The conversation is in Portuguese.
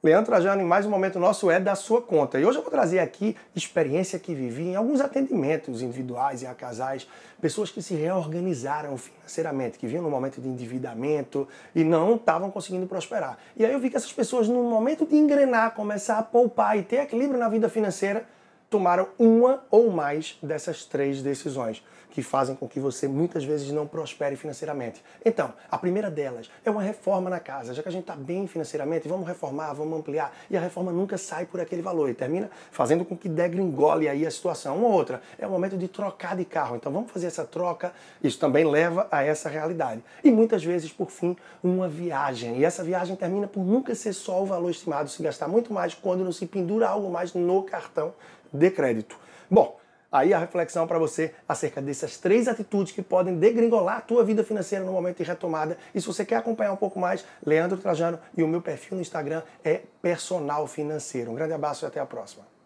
Leandro Trajano, em mais um momento nosso é da sua conta. E hoje eu vou trazer aqui experiência que vivi em alguns atendimentos individuais e a casais, pessoas que se reorganizaram financeiramente, que vinham no momento de endividamento e não estavam conseguindo prosperar. E aí eu vi que essas pessoas, no momento de engrenar, começar a poupar e ter equilíbrio na vida financeira, tomaram uma ou mais dessas três decisões que fazem com que você muitas vezes não prospere financeiramente. Então, a primeira delas é uma reforma na casa. Já que a gente está bem financeiramente, vamos reformar, vamos ampliar. E a reforma nunca sai por aquele valor e termina fazendo com que degringole aí a situação. Uma outra é o momento de trocar de carro. Então, vamos fazer essa troca. Isso também leva a essa realidade. E muitas vezes, por fim, uma viagem. E essa viagem termina por nunca ser só o valor estimado, se gastar muito mais quando não se pendura algo mais no cartão de crédito. Bom, aí a reflexão para você acerca dessas três atitudes que podem degringolar a tua vida financeira no momento de retomada. E se você quer acompanhar um pouco mais, Leandro Trajano e o meu perfil no Instagram é Personal Financeiro. Um grande abraço e até a próxima.